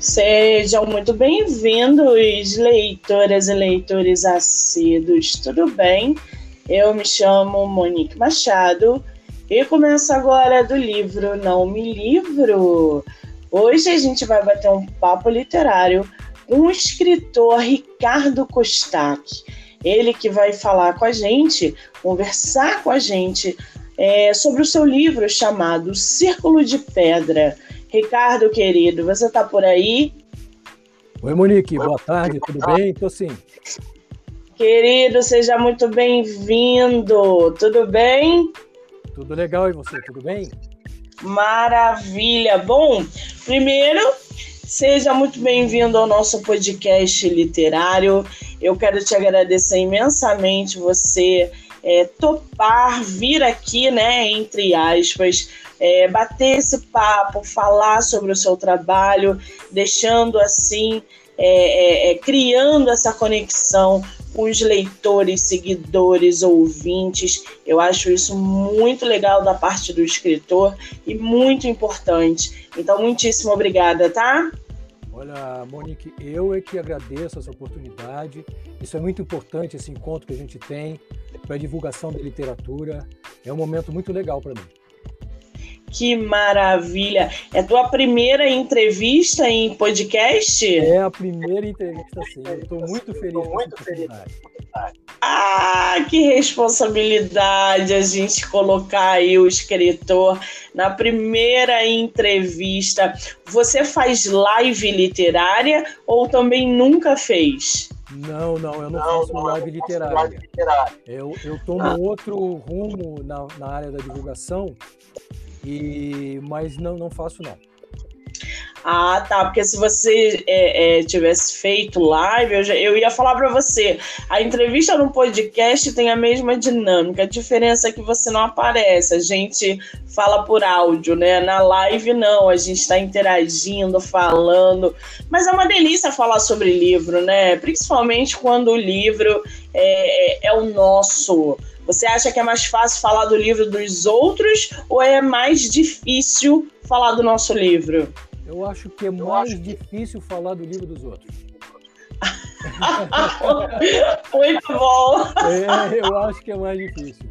Sejam muito bem-vindos, leitoras e leitores assíduos, tudo bem? Eu me chamo Monique Machado e começo agora do livro Não Me Livro. Hoje a gente vai bater um papo literário com o escritor Ricardo Costac. Ele que vai falar com a gente, conversar com a gente é, sobre o seu livro chamado Círculo de Pedra. Ricardo, querido, você está por aí? Oi, Monique, boa tarde, tudo bem? Estou sim. Querido, seja muito bem-vindo. Tudo bem? Tudo legal e você, tudo bem? Maravilha. Bom, primeiro, seja muito bem-vindo ao nosso podcast literário. Eu quero te agradecer imensamente você é, topar vir aqui, né, entre aspas, é, bater esse papo, falar sobre o seu trabalho, deixando assim, é, é, é, criando essa conexão com os leitores, seguidores, ouvintes. Eu acho isso muito legal da parte do escritor e muito importante. Então, muitíssimo obrigada, tá? Olha, Monique, eu é que agradeço essa oportunidade. Isso é muito importante, esse encontro que a gente tem para a divulgação da literatura. É um momento muito legal para mim. Que maravilha! É tua primeira entrevista em podcast? É a primeira entrevista, sim. Estou muito feliz. Estou muito feliz. Ah, que responsabilidade a gente colocar aí o escritor na primeira entrevista. Você faz live literária ou também nunca fez? Não, não, eu não, não faço não, live, literária. live literária. Eu, eu tomo ah. outro rumo na, na área da divulgação e, mas não, não faço não. Ah, tá. Porque se você é, é, tivesse feito live, eu, já, eu ia falar para você. A entrevista no podcast tem a mesma dinâmica. A diferença é que você não aparece. A gente fala por áudio, né? Na live, não. A gente está interagindo, falando. Mas é uma delícia falar sobre livro, né? Principalmente quando o livro é, é, é o nosso você acha que é mais fácil falar do livro dos outros ou é mais difícil falar do nosso livro? Eu acho que é mais difícil falar do livro dos outros. Muito bom! É, eu acho que é mais difícil.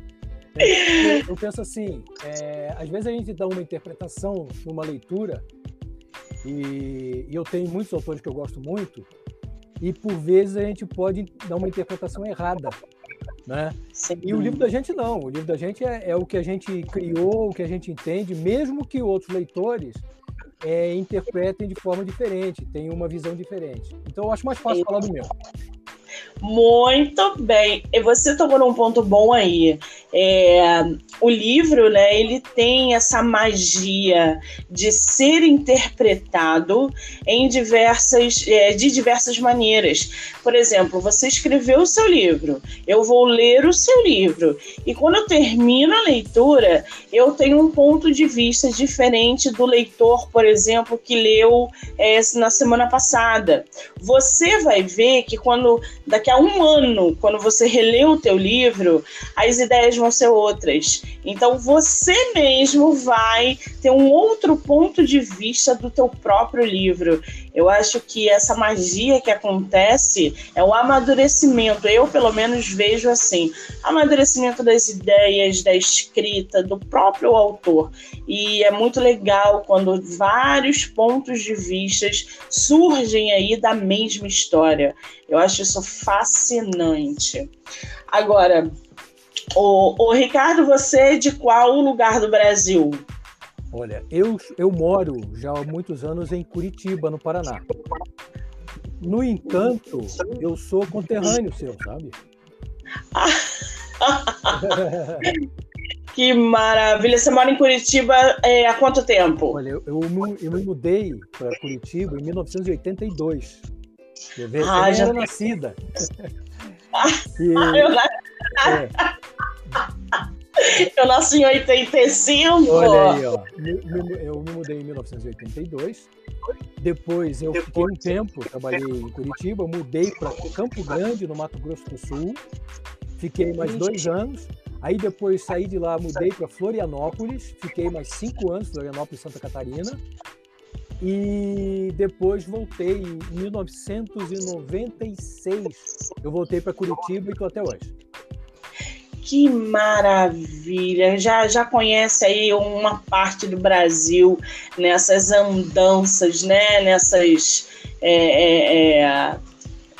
É, eu penso assim, é, às vezes a gente dá uma interpretação numa leitura, e, e eu tenho muitos autores que eu gosto muito, e por vezes a gente pode dar uma interpretação errada né? E o livro da gente não. O livro da gente é, é, o que a gente criou, o que a gente entende, mesmo que outros leitores é, interpretem de forma diferente, tenham uma visão diferente. Então eu acho mais fácil falar do meu. Muito bem. E você tocou num ponto bom aí. É, o livro, né, ele tem essa magia de ser interpretado em diversas, é, de diversas maneiras. Por exemplo, você escreveu o seu livro, eu vou ler o seu livro, e quando eu termino a leitura, eu tenho um ponto de vista diferente do leitor, por exemplo, que leu é, na semana passada. Você vai ver que quando daqui a um ano, quando você relê o teu livro, as ideias vão ser outras. Então você mesmo vai ter um outro ponto de vista do teu próprio livro. Eu acho que essa magia que acontece é o amadurecimento. Eu, pelo menos, vejo assim: amadurecimento das ideias, da escrita, do próprio autor. E é muito legal quando vários pontos de vistas surgem aí da mesma história. Eu acho isso fascinante. Agora, o, o Ricardo, você é de qual lugar do Brasil? Olha, eu, eu moro já há muitos anos em Curitiba, no Paraná. No entanto, eu sou conterrâneo seu, sabe? que maravilha! Você mora em Curitiba é, há quanto tempo? Olha, eu, eu, eu me mudei para Curitiba em 1982. Eu ah, já era nascida. Ah, e, eu, é, eu nasci em 85. Olha aí, ó. Eu me mudei em 1982. Depois eu fiquei um tempo, trabalhei em Curitiba, mudei para Campo Grande, no Mato Grosso do Sul. Fiquei mais dois anos. Aí depois saí de lá, mudei para Florianópolis. Fiquei mais cinco anos, Florianópolis, Santa Catarina. E depois voltei em 1996. Eu voltei para Curitiba e estou até hoje. Que maravilha! Já, já conhece aí uma parte do Brasil nessas andanças, né? Nessas, é, é, é,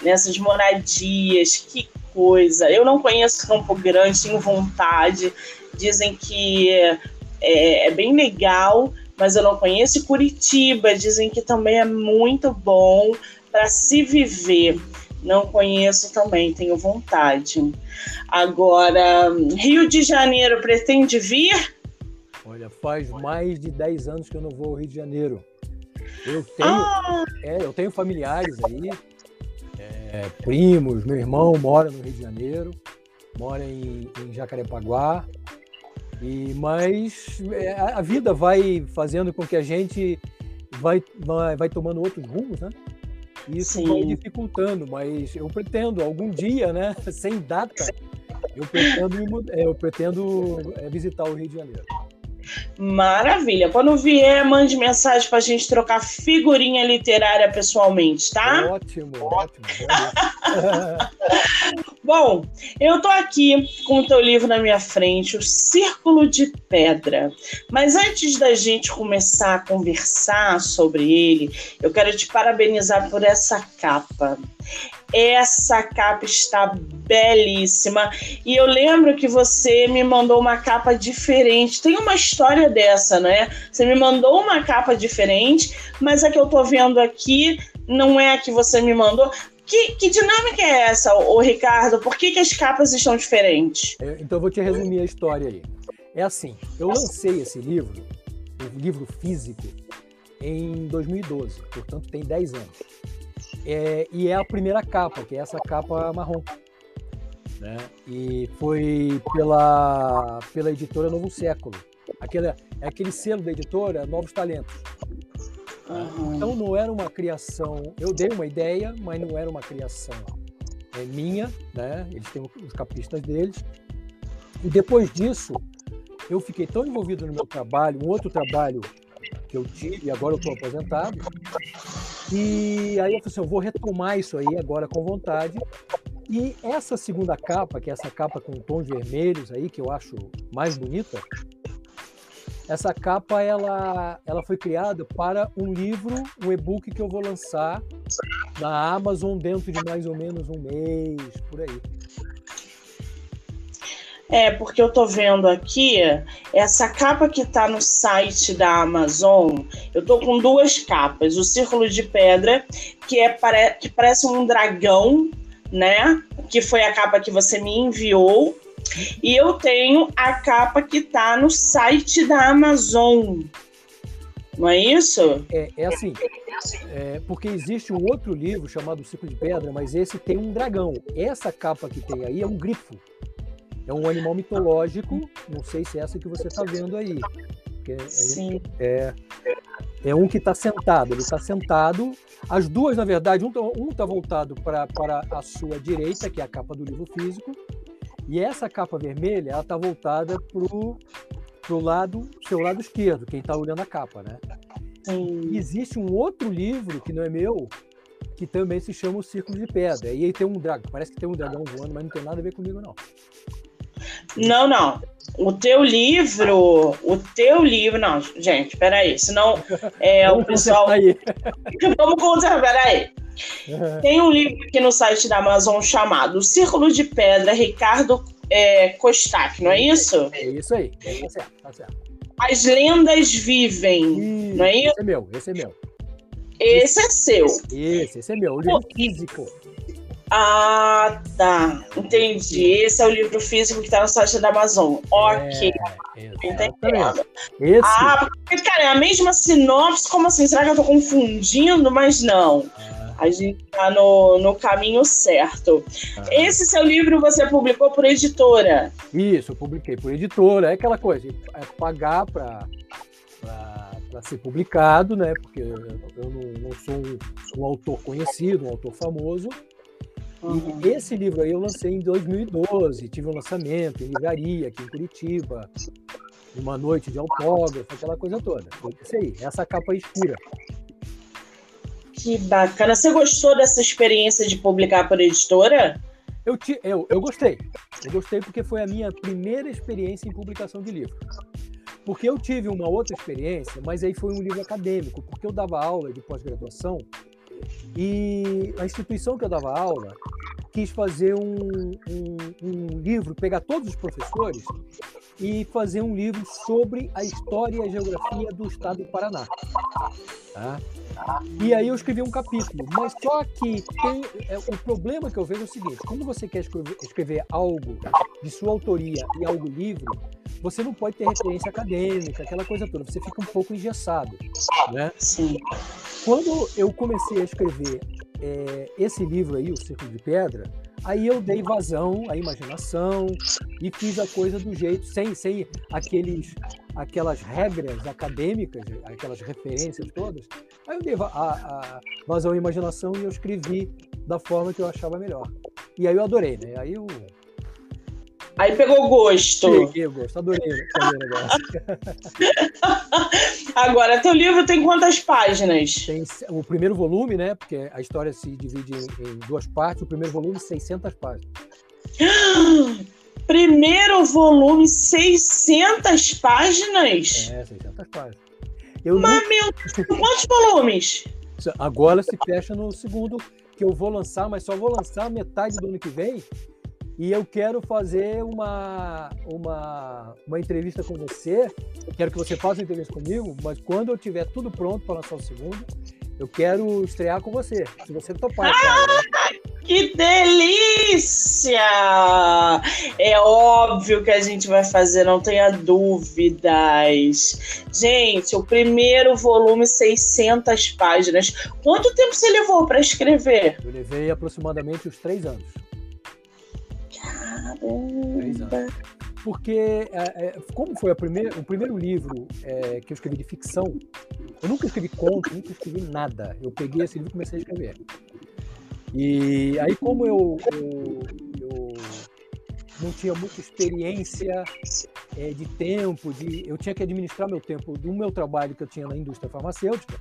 nessas moradias. Que coisa! Eu não conheço Campo Grande, tenho vontade. Dizem que é, é bem legal, mas eu não conheço Curitiba. Dizem que também é muito bom para se viver. Não conheço também, tenho vontade. Agora, Rio de Janeiro pretende vir? Olha, faz mais de 10 anos que eu não vou ao Rio de Janeiro. Eu tenho, ah. é, eu tenho familiares aí, é, primos, meu irmão mora no Rio de Janeiro, mora em, em Jacarepaguá, e, mas é, a vida vai fazendo com que a gente vai, vai, vai tomando outros rumos, né? Isso Sim. vai dificultando, mas eu pretendo algum dia, né, sem data, eu pretendo, é, eu pretendo é, visitar o Rio de Janeiro. Maravilha. Quando vier, mande mensagem para a gente trocar figurinha literária pessoalmente, tá? Ótimo, ótimo. Bom, eu estou aqui com o teu livro na minha frente, O Círculo de Pedra. Mas antes da gente começar a conversar sobre ele, eu quero te parabenizar por essa capa. Essa capa está belíssima. E eu lembro que você me mandou uma capa diferente. Tem uma história dessa, né? Você me mandou uma capa diferente, mas a que eu tô vendo aqui não é a que você me mandou. Que, que dinâmica é essa, o Ricardo? Por que, que as capas estão diferentes? É, então eu vou te resumir a história aí. É assim, eu lancei esse livro, o livro físico, em 2012, portanto tem 10 anos. É, e é a primeira capa, que é essa capa marrom. Né? E foi pela, pela editora Novo Século. Aquele, é aquele selo da editora Novos Talentos. Uhum. Então não era uma criação. Eu dei uma ideia, mas não era uma criação é, minha, né? Eles têm os capistas deles. E depois disso, eu fiquei tão envolvido no meu trabalho, um outro trabalho que eu tive, e agora eu estou aposentado, e aí eu falei assim, eu vou retomar isso aí agora com vontade. E essa segunda capa, que é essa capa com tons vermelhos aí, que eu acho mais bonita, essa capa ela, ela foi criada para um livro, um e-book que eu vou lançar na Amazon dentro de mais ou menos um mês, por aí. É, porque eu tô vendo aqui, essa capa que tá no site da Amazon, eu tô com duas capas. O Círculo de Pedra, que, é, que parece um dragão, né? Que foi a capa que você me enviou. E eu tenho a capa que tá no site da Amazon. Não é isso? É, é assim. É, porque existe um outro livro chamado Círculo de Pedra, mas esse tem um dragão. Essa capa que tem aí é um grifo. É um animal mitológico, não sei se é essa que você está vendo aí. É, Sim. É, é um que está sentado, ele está sentado. As duas, na verdade, um está um tá voltado para a sua direita, que é a capa do livro físico, e essa capa vermelha, ela está voltada para o lado, seu lado esquerdo, quem está olhando a capa, né? Sim. Existe um outro livro que não é meu, que também se chama O Círculo de Pedra. E aí tem um dragão, parece que tem um dragão voando, mas não tem nada a ver comigo, não. Não, não. O teu livro, o teu livro, não, gente, peraí, senão é, o pessoal. Vamos conservar, peraí. Tem um livro aqui no site da Amazon chamado Círculo de Pedra, Ricardo é, Kostak, não é isso? É isso aí, tá certo, tá certo. As lendas vivem, não é isso? Esse é meu, esse é meu. Esse é seu. Esse, esse é meu, o livro físico. Ah, tá. Entendi. Esse é o livro físico que está no site da Amazon. Ok. É, Entendendo. Esse... Ah, porque, cara, é a mesma sinopse. Como assim? Será que eu estou confundindo? Mas não. Ah. A gente está no, no caminho certo. Ah. Esse seu livro você publicou por editora? Isso, eu publiquei por editora. É aquela coisa, é pagar para para ser publicado, né? Porque eu, eu não, não, sou um, um, autor conhecido, um autor famoso, Uhum. E esse livro aí eu lancei em 2012, tive um lançamento em livraria aqui em Curitiba, uma noite de autógrafo, aquela coisa toda. Isso aí, essa capa escura. Que bacana. Você gostou dessa experiência de publicar por editora? Eu, te, eu, eu gostei. Eu gostei porque foi a minha primeira experiência em publicação de livro. Porque eu tive uma outra experiência, mas aí foi um livro acadêmico, porque eu dava aula de pós-graduação e a instituição que eu dava aula quis fazer um, um, um, livro, pegar todos os professores e fazer um livro sobre a história e a geografia do estado do Paraná. Tá? E aí eu escrevi um capítulo, mas só que tem é, o problema que eu vejo é o seguinte: como você quer escrever, escrever algo de sua autoria e algo livre, você não pode ter referência acadêmica, aquela coisa toda. Você fica um pouco engessado, né? Sim. Quando eu comecei a escrever é, esse livro aí, O Círculo de Pedra, aí eu dei vazão à imaginação e fiz a coisa do jeito, sem, sem aqueles, aquelas regras acadêmicas, aquelas referências todas. Aí eu dei a, a vazão à imaginação e eu escrevi da forma que eu achava melhor. E aí eu adorei, né? Aí eu Aí pegou gosto. Peguei gosto, adorei o negócio. Agora, teu livro tem quantas páginas? Tem o primeiro volume, né? Porque a história se divide em, em duas partes. O primeiro volume, 600 páginas. Primeiro volume, 600 páginas? É, 600 páginas. Eu Mas, não... meu quantos volumes? Agora se fecha no segundo, que eu vou lançar, mas só vou lançar metade do ano que vem e eu quero fazer uma, uma, uma entrevista com você. Quero que você faça uma entrevista comigo, mas quando eu tiver tudo pronto para lançar o segundo, eu quero estrear com você. Se você topar, ah, né? Que delícia! É óbvio que a gente vai fazer, não tenha dúvidas. Gente, o primeiro volume, 600 páginas. Quanto tempo você levou para escrever? Eu levei aproximadamente uns três anos. Caramba! Porque, é, é, como foi primeira, o primeiro livro é, que eu escrevi de ficção, eu nunca escrevi conto, nunca escrevi nada. Eu peguei esse livro e comecei a escrever. E aí, como eu, eu, eu não tinha muita experiência é, de tempo, de, eu tinha que administrar meu tempo do meu trabalho que eu tinha na indústria farmacêutica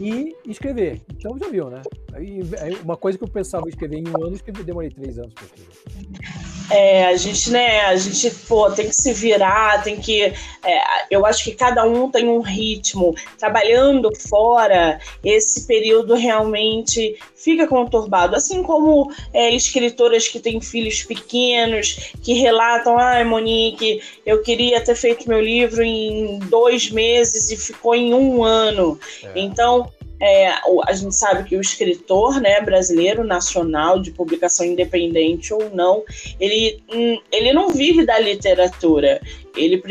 e escrever. Então já viu, né? Aí, uma coisa que eu pensava escrever em um ano, eu demorei três anos para escrever. É, a gente, né, a gente, pô, tem que se virar, tem que. É, eu acho que cada um tem um ritmo. Trabalhando fora, esse período realmente fica conturbado. Assim como é, escritoras que têm filhos pequenos, que relatam, ai, ah, Monique, eu queria ter feito meu livro em dois meses e ficou em um ano. É. Então, é, a gente sabe que o escritor né, brasileiro, nacional, de publicação independente ou não, ele, hum, ele não vive da literatura. Ele,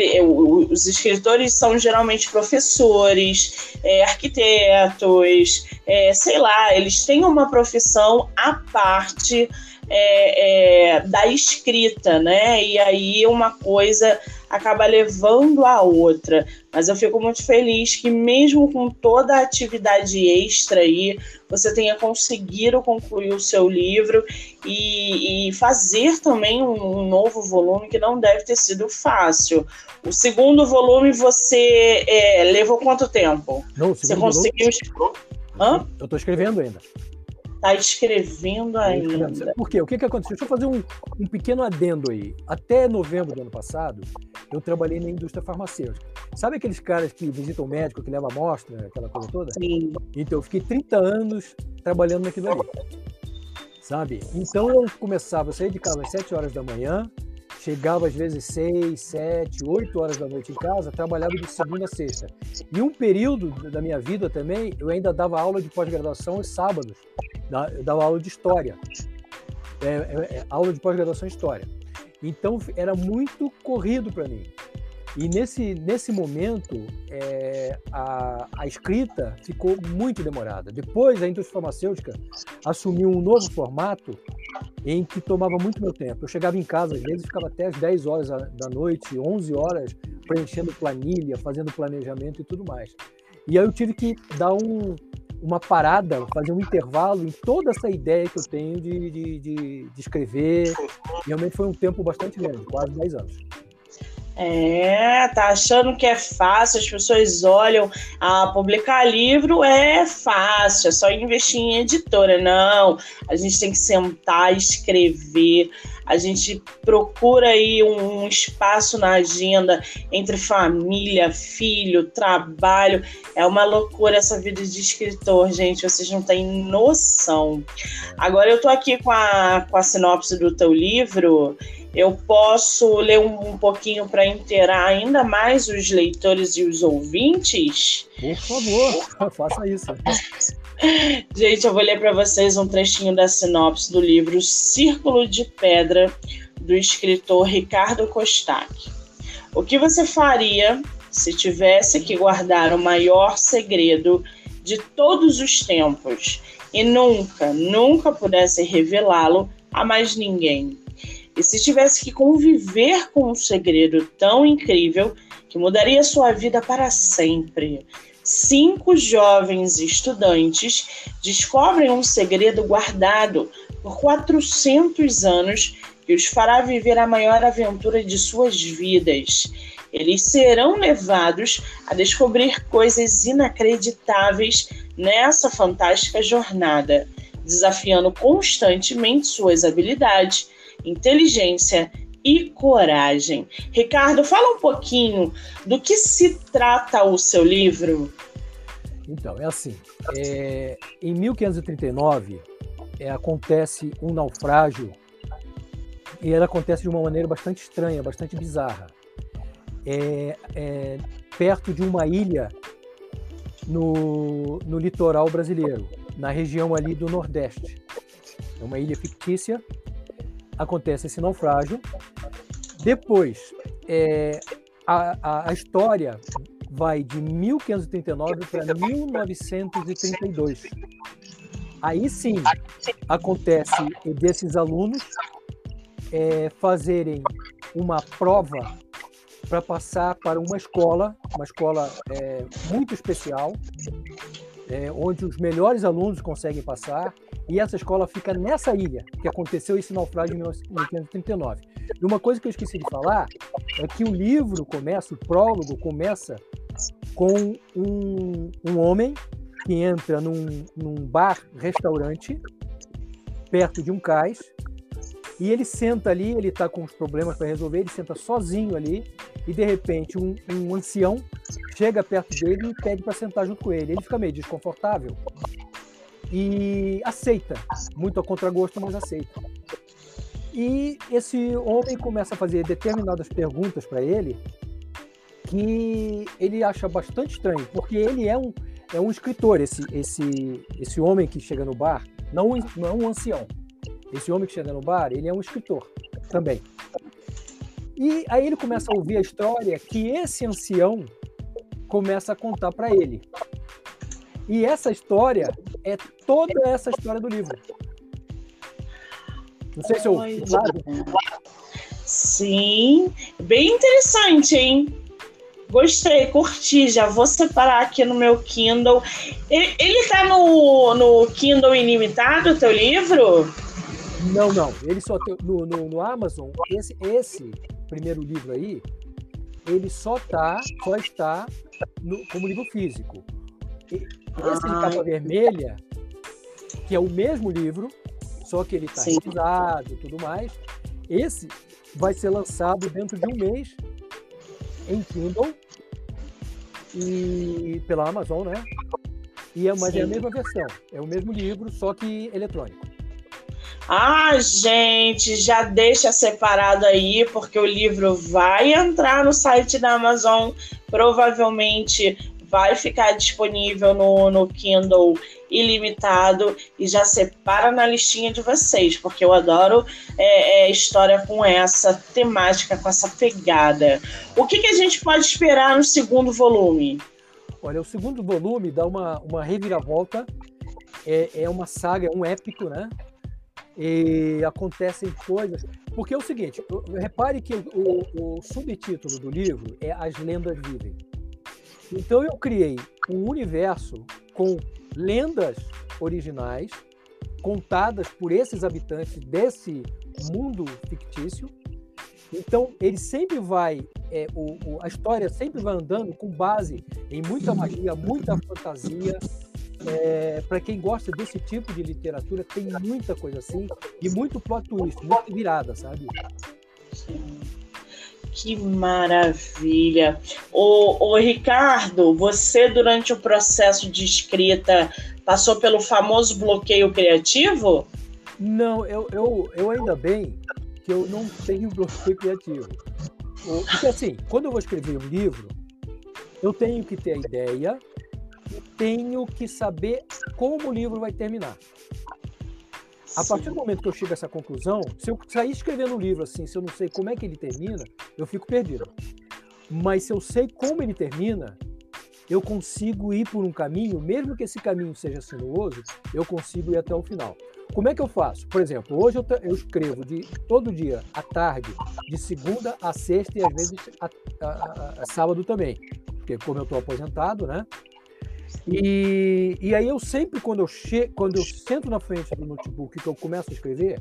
os escritores são geralmente professores, é, arquitetos, é, sei lá, eles têm uma profissão à parte é, é, da escrita, né? E aí uma coisa acaba levando a outra. Mas eu fico muito feliz que, mesmo com toda a atividade extra aí, você tenha conseguido concluir o seu livro e, e fazer também um, um, novo volume que não deve ter sido fácil. O segundo volume você é, levou quanto tempo? Não, você conseguiu. Volume... Hã? Eu estou escrevendo ainda. Está escrevendo ainda. Por quê? O que, que aconteceu? Deixa eu fazer um, um pequeno adendo aí. Até novembro do ano passado, eu trabalhei na indústria farmacêutica. Sabe aqueles caras que visitam o médico, que levam amostra, aquela coisa toda? Sim. Então, eu fiquei 30 anos trabalhando naquilo ali. Sabe? Então, eu começava, a sair de casa às 7 horas da manhã, chegava às vezes 6, 7, 8 horas da noite em casa, trabalhava de segunda a sexta. E um período da minha vida também, eu ainda dava aula de pós-graduação aos sábados. Eu dava aula de história. É, é, é, aula de pós-graduação em história. Então era muito corrido para mim. E nesse, nesse momento, é, a, a escrita ficou muito demorada. Depois, a indústria farmacêutica assumiu um novo formato em que tomava muito meu tempo. Eu chegava em casa, às vezes, ficava até as 10 horas da noite, 11 horas, preenchendo planilha, fazendo planejamento e tudo mais. E aí eu tive que dar um, uma parada, fazer um intervalo em toda essa ideia que eu tenho de, de, de, de escrever. Realmente foi um tempo bastante grande, quase 10 anos. É, tá achando que é fácil, as pessoas olham, ah, publicar livro é fácil, é só investir em editora. Não, a gente tem que sentar, escrever, a gente procura aí um, espaço na agenda entre família, filho, trabalho. É uma loucura essa vida de escritor, gente, vocês não têm noção. Agora eu tô aqui com a, com a sinopse do teu livro eu posso ler um, um pouquinho para inteirar ainda mais os leitores e os ouvintes? Por favor, faça isso. Gente, eu vou ler para vocês um trechinho da sinopse do livro Círculo de Pedra, do escritor Ricardo Kostak. O que você faria se tivesse que guardar o maior segredo de todos os tempos e nunca, nunca pudesse revelá-lo a mais ninguém? E se tivesse que conviver com um segredo tão incrível que mudaria sua vida para sempre? Cinco jovens estudantes descobrem um segredo guardado por 400 anos que os fará viver a maior aventura de suas vidas. Eles serão levados a descobrir coisas inacreditáveis nessa fantástica jornada, desafiando constantemente suas habilidades inteligência e coragem. Ricardo, fala um pouquinho do que se trata o seu livro. Então, é assim: é, em 1539 é, acontece um naufrágio e ele acontece de uma maneira bastante estranha, bastante bizarra. É, é, perto de uma ilha no, no litoral brasileiro, na região ali do Nordeste. É uma ilha fictícia acontece esse naufrágio. Depois, é, a, a, história vai de 1539 para 1932. Aí sim acontece desses alunos é, fazerem uma prova para passar para uma escola, uma escola é, muito especial, é, onde os melhores alunos conseguem passar, e essa escola fica nessa ilha que aconteceu esse naufrágio em 1939. E uma coisa que eu esqueci de falar é que o livro começa, o prólogo começa com um, um homem que entra num, num bar-restaurante perto de um cais e ele senta ali, ele está com os problemas para resolver, ele senta sozinho ali e de repente um, um ancião chega perto dele e pede para sentar junto com ele. Ele fica meio desconfortável e aceita, muito a contragosto, mas aceita. E esse homem começa a fazer determinadas perguntas para ele que ele acha bastante estranho, porque ele é um, é um escritor, esse, esse, esse homem que chega no bar, não, não um ancião. Esse homem que chega no bar, ele é um escritor também. E aí ele começa a ouvir a história que esse ancião começa a contar para ele. E essa história é toda essa história do livro. Não sei se eu. Sim, bem interessante, hein? Gostei, curti. Já vou separar aqui no meu Kindle. Ele, ele tá no, no Kindle ilimitado, o teu livro? Não, não. Ele só tem, no, no, no Amazon, esse, esse primeiro livro aí, ele só tá, só está no, como livro físico. Esse de capa vermelha, que é o mesmo livro, só que ele está revisado e tudo mais, esse vai ser lançado dentro de um mês em Kindle e pela Amazon, né? E é, mas Sim. é a mesma versão, é o mesmo livro, só que eletrônico. Ah, gente, já deixa separado aí, porque o livro vai entrar no site da Amazon, provavelmente vai ficar disponível no, no Kindle ilimitado e já separa na listinha de vocês, porque eu adoro é, é, história com essa temática, com essa pegada. O que, que a gente pode esperar no segundo volume? Olha, o segundo volume dá uma, uma reviravolta, é, é uma saga, é um épico, né? E acontecem coisas. Porque é o seguinte, repare que o, o, o subtítulo do livro é As Lendas Vivem. Então eu criei um universo com lendas originais contadas por esses habitantes desse mundo fictício Então, ele sempre vai, é, o, o, a história sempre vai andando com base em muita magia, muita fantasia. É, para quem gosta desse tipo de literatura, tem muita coisa assim e muito plot twist, muita virada, sabe? Que maravilha! O, o Ricardo, você durante o processo de escrita passou pelo famoso bloqueio criativo? Não, eu, eu, eu ainda bem que eu não tenho bloqueio criativo. Porque assim, quando eu vou escrever um livro, eu tenho que ter a ideia tenho que saber como o livro vai terminar. A partir do momento que eu chego a essa conclusão, se eu sair escrevendo um livro assim, se eu não sei como é que ele termina, eu fico perdido. Mas se eu sei como ele termina, eu consigo ir por um caminho, mesmo que esse caminho seja sinuoso, eu consigo ir até o final. Como é que eu faço? Por exemplo, hoje eu, eu escrevo de todo dia à tarde, de segunda a sexta e às vezes a, a, a, a sábado também, porque como eu estou aposentado, né? E, e aí eu sempre, quando eu, che quando eu sento na frente do notebook que eu começo a escrever,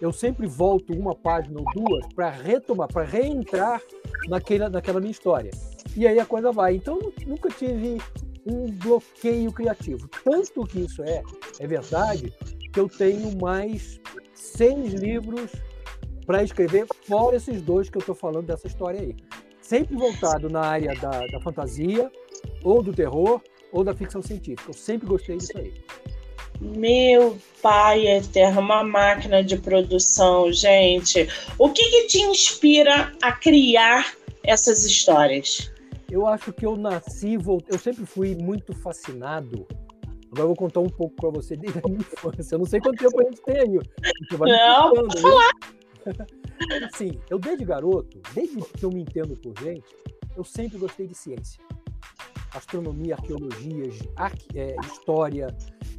eu sempre volto uma página ou duas para retomar, para reentrar naquela, naquela minha história. E aí a coisa vai. Então nunca tive um bloqueio criativo. Tanto que isso é, é verdade, que eu tenho mais seis livros para escrever, fora esses dois que eu estou falando dessa história aí. Sempre voltado na área da, da fantasia, ou do terror, ou da ficção científica. Eu sempre gostei disso aí. Meu pai eterno, uma máquina de produção, gente. O que, que te inspira a criar essas histórias? Eu acho que eu nasci, eu sempre fui muito fascinado. Agora eu vou contar um pouco para você desde a minha infância. Eu não sei quanto tempo a gente tem aí. não, pode falar. Assim, eu desde garoto, desde que eu me entendo por gente, eu sempre gostei de ciência astronomia, arqueologia, é, história,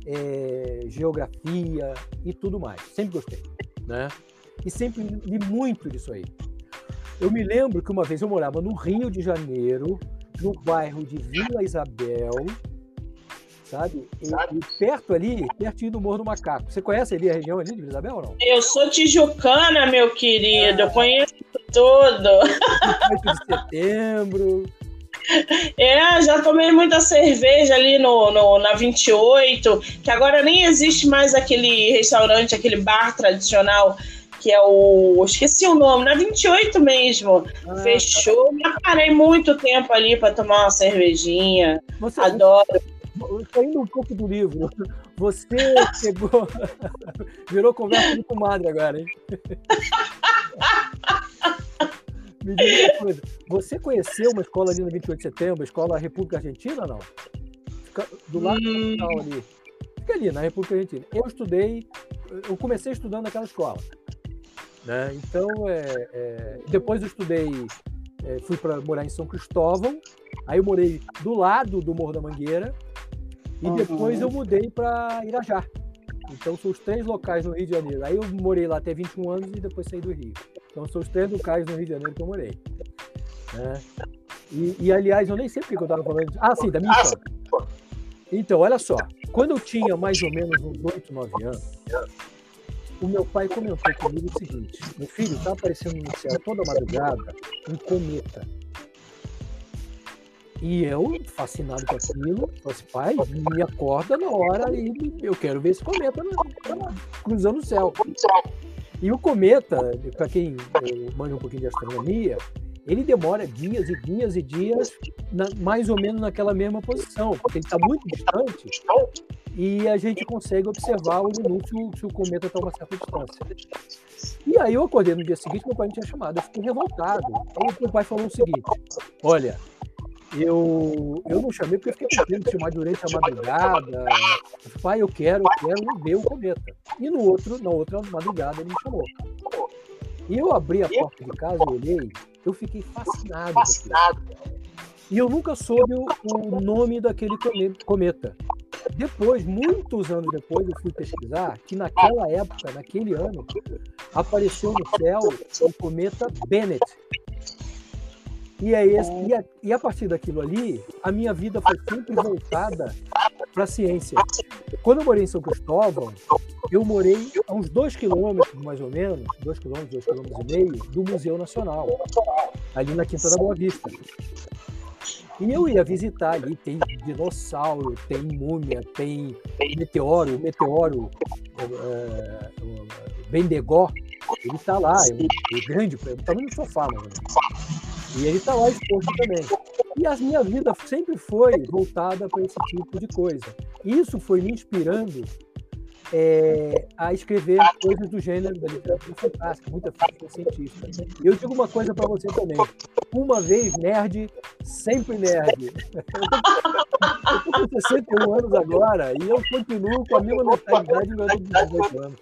é, geografia e tudo mais. Sempre gostei, né? E sempre li muito disso aí. Eu me lembro que uma vez eu morava no Rio de Janeiro, no bairro de Vila Isabel, sabe? E, e, perto ali, pertinho do Morro do Macaco. Você conhece ali a região ali de Vila Isabel ou não? Eu sou tijucana, meu querido. Eu conheço tudo. 8 de setembro, é, já tomei muita cerveja ali no, no, na 28, que agora nem existe mais aquele restaurante, aquele bar tradicional, que é o. Esqueci o nome, na 28 mesmo. Ah, tá. Fechou. Tá. Eu parei muito tempo ali para tomar uma cervejinha. Você, Adoro. Saindo um pouco do livro, você chegou. Virou conversa com comadre agora, hein? Me diga uma coisa. Você conheceu uma escola ali no 28 de setembro, a escola República Argentina ou não? Do lado hum. da capital ali. Fica ali, na República Argentina. Eu estudei, eu comecei estudando naquela escola. Né? Então, é, é, depois eu estudei, é, fui para morar em São Cristóvão, aí eu morei do lado do Morro da Mangueira, e depois eu mudei para Irajá. Então, são os três locais no Rio de Janeiro. Aí eu morei lá até 21 anos e depois saí do Rio. Então são os três locais no Rio de Janeiro que eu morei. Né? E, e, aliás, eu nem sei porque eu estava falando. Ah, sim, da minha ah, história. Então, olha só. Quando eu tinha mais ou menos uns 8, 9 anos, o meu pai comentou comigo o seguinte: meu filho, está aparecendo no céu toda madrugada um cometa. E eu, fascinado com aquilo, falei assim, pai, me acorda na hora e eu quero ver esse cometa cruzando o céu. E o cometa, para quem eh, manja um pouquinho de astronomia, ele demora dias e dias e dias, na, mais ou menos naquela mesma posição, porque ele está muito distante e a gente consegue observar o minuto se o cometa está a uma certa distância. E aí eu acordei no dia seguinte, meu pai me tinha chamado, eu fiquei revoltado. Aí meu pai falou o seguinte: olha, eu, eu não chamei porque eu fiquei com medo de durante a madrugada. Pai, eu quero, eu quero ver o cometa. E no outro, na outra madrugada ele me chamou. E eu abri a porta de casa e olhei, eu fiquei fascinado. fascinado. E eu nunca soube o, o nome daquele cometa. Depois, muitos anos depois, eu fui pesquisar que naquela época, naquele ano, apareceu no céu o cometa Bennett, e, é esse, e, a, e a partir daquilo ali, a minha vida foi sempre voltada para a ciência. Quando eu morei em São Cristóvão, eu morei a uns dois quilômetros, mais ou menos, dois quilômetros, dois quilômetros e meio, do Museu Nacional, ali na Quinta da Boa Vista. E eu ia visitar ali, tem dinossauro, tem múmia, tem meteoro, meteoro é, é, Bendegó, ele está lá, é, é grande, é o tamanho do sofá, ou menos. E ele está lá exposto também. E a minha vida sempre foi voltada para esse tipo de coisa. Isso foi me inspirando é, a escrever coisas do gênero da literatura fantástica, muita ficção científica. E eu digo uma coisa para você também. Uma vez nerd, sempre nerd. Eu estou com 61 anos agora e eu continuo com a mesma mentalidade do meu 18 anos.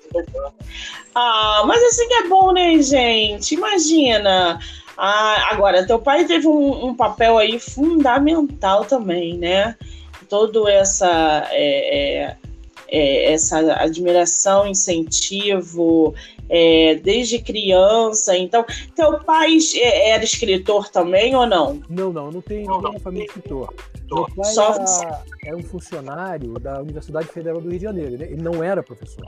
Ah, mas assim que é bom, né, gente? Imagina. Ah, agora, teu pai teve um, um papel aí fundamental também, né? Todo essa é, é, é, essa admiração, incentivo, é, desde criança. Então, teu pai é, era escritor também ou não? Não, não, não tem, não, não família escritor. Meu pai Só... era, era, um funcionário da Universidade Federal do Rio de Janeiro. Ele não era professor.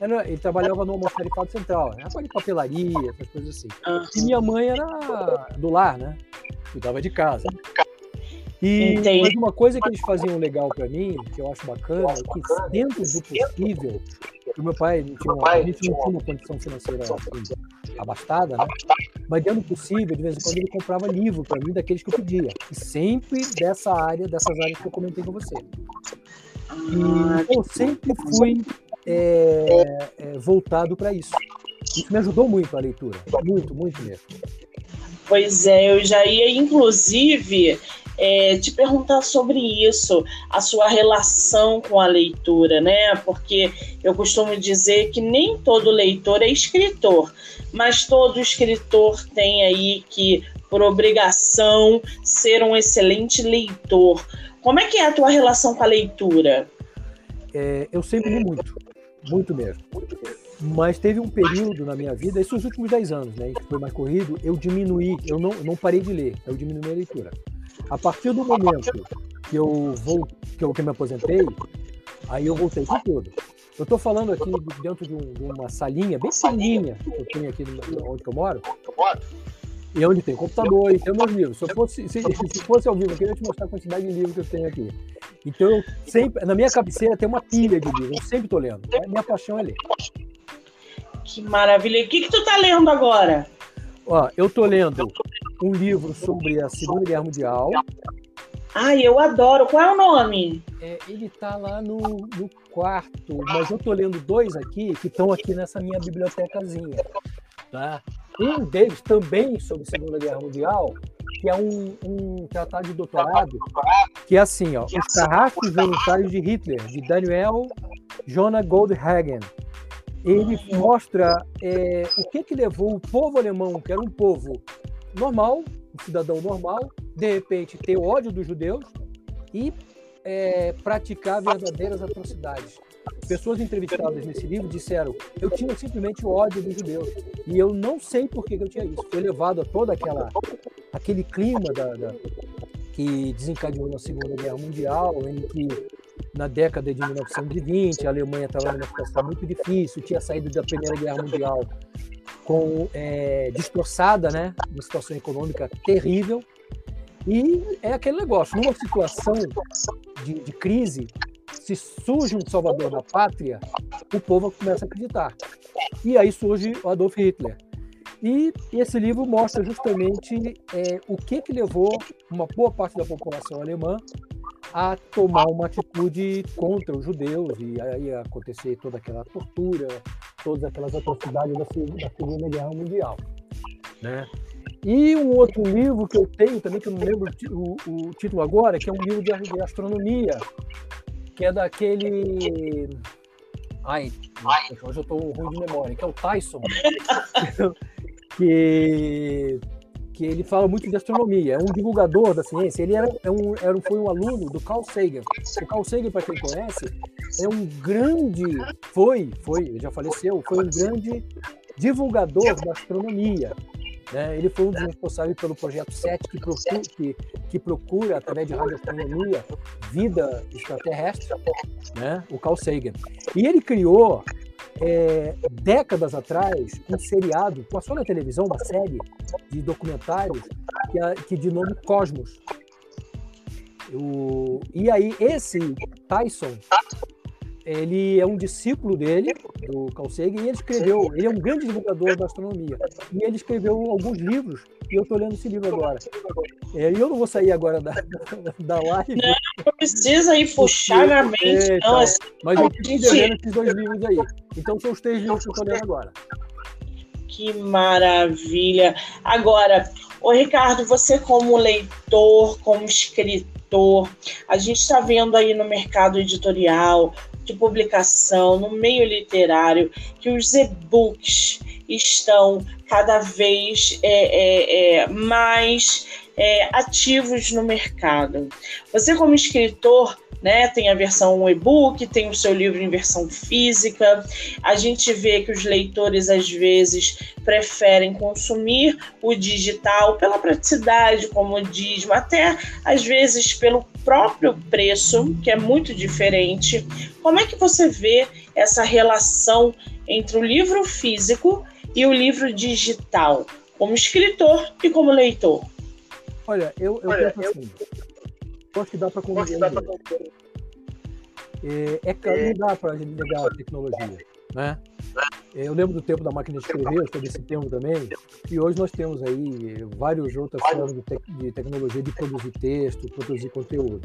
Era, ele trabalhava no almoxarifado central, né? de papelaria, essas coisas assim. E minha mãe era do lar, né? Cuidava de casa. E mas uma coisa que eles faziam legal para mim, que eu acho bacana, é que dentro do possível, o meu pai não tinha uma, a gente não tinha uma condição financeira assim, abastada, né? Mas dentro do possível, de vez em quando ele comprava livro para mim daqueles que eu pedia. E sempre dessa área, dessas áreas que eu comentei com você. E eu sempre fui é, é, voltado para isso. Isso me ajudou muito a leitura, muito, muito mesmo. Pois é, eu já ia, inclusive, é, te perguntar sobre isso, a sua relação com a leitura, né? Porque eu costumo dizer que nem todo leitor é escritor, mas todo escritor tem aí que, por obrigação, ser um excelente leitor. Como é que é a tua relação com a leitura? É, eu sempre li muito, muito mesmo. Mas teve um período na minha vida, esses últimos 10 anos, né, que foi mais corrido, eu diminuí, eu não, não parei de ler, eu diminui a leitura. A partir do momento que eu vou, que eu que me aposentei, aí eu voltei com tudo. Eu estou falando aqui dentro de, um, de, uma salinha bem pequenininha que eu tenho aqui no, onde eu moro. E onde tem computador e tem meus livros. Se, fosse, se, se fosse ao vivo, eu queria te mostrar a quantidade de livros que eu tenho aqui. Então, eu sempre, na minha cabeceira tem uma pilha de livros. Eu sempre estou lendo. Minha paixão é ler. Que maravilha. O que, que tu está lendo agora? Ó, eu tô lendo um livro sobre a Segunda Guerra Mundial. Ai, eu adoro. Qual é o nome? É, ele tá lá no, no quarto, mas eu tô lendo dois aqui que estão aqui nessa minha bibliotecazinha. Tá? Um deles também sobre a Segunda Guerra Mundial, que é um, um tratado de doutorado, que é assim, ó, Os Carrascos Voluntários de Hitler, de Daniel Jonah Goldhagen ele mostra é, o que, que levou o povo alemão, que era um povo normal, um cidadão normal, de repente ter ódio dos judeus e é, praticar verdadeiras atrocidades. Pessoas entrevistadas nesse livro disseram: eu tinha simplesmente ódio dos judeus e eu não sei por que eu tinha isso. Foi levado a toda aquela aquele clima da, da que desencadeou na Segunda Guerra Mundial, em que na década de 1920, a Alemanha estava numa situação muito difícil, tinha saído da Primeira Guerra Mundial com é, destroçada, né, uma situação econômica terrível. E é aquele negócio, numa situação de, de crise, se surge um salvador da pátria, o povo começa a acreditar. E aí surge o Adolf Hitler. E esse livro mostra justamente é, o que, que levou uma boa parte da população alemã a tomar uma atitude contra os judeus e aí acontecer toda aquela tortura, todas aquelas atrocidades da, da Segunda Guerra Mundial. Né? E um outro livro que eu tenho também, que eu não lembro o, o título agora, que é um livro de, astronomia, que é daquele. Ai, hoje eu estou ruim de memória, que é o Tyson, que que ele fala muito de astronomia, é um divulgador da ciência. Ele era, é um, era, foi um aluno do Carl Sagan. O Carl Sagan, para quem conhece, é um grande, foi, foi, já faleceu, foi um grande divulgador da astronomia. Né? Ele foi um dos responsáveis pelo projeto 7, que procura, que, que procura através de radioastronomia, vida extraterrestre, né? o Carl Sagan. E ele criou, é, décadas atrás, um seriado, passou na televisão, uma série de documentários, que, é, que de nome Cosmos. O, e aí, esse Tyson, ele é um discípulo dele, do Carl Sagan, e ele escreveu, ele é um grande divulgador da astronomia, e ele escreveu alguns livros, e eu estou lendo esse livro agora. É, e eu não vou sair agora da, da live. Não, não precisa ir puxar na mente, é, não. Assim, mas eu estou lendo esses dois livros aí. Então são os três livros que eu estou lendo agora. Que maravilha! Agora, o Ricardo, você como leitor, como escritor, a gente está vendo aí no mercado editorial de publicação, no meio literário, que os e-books estão cada vez é, é, é, mais é, ativos no mercado. Você, como escritor, né? Tem a versão e-book, tem o seu livro em versão física. A gente vê que os leitores às vezes preferem consumir o digital pela praticidade, comodismo, até às vezes pelo próprio preço, que é muito diferente. Como é que você vê essa relação entre o livro físico e o livro digital, como escritor e como leitor? Olha, eu, eu Olha, penso assim. Eu acho que dá para conviver. É, é claro, não dá para negar a tecnologia, né? Eu lembro do tempo da máquina de escrever, sobre esse termo também, e hoje nós temos aí várias outras formas de, te de tecnologia de produzir texto, produzir conteúdo.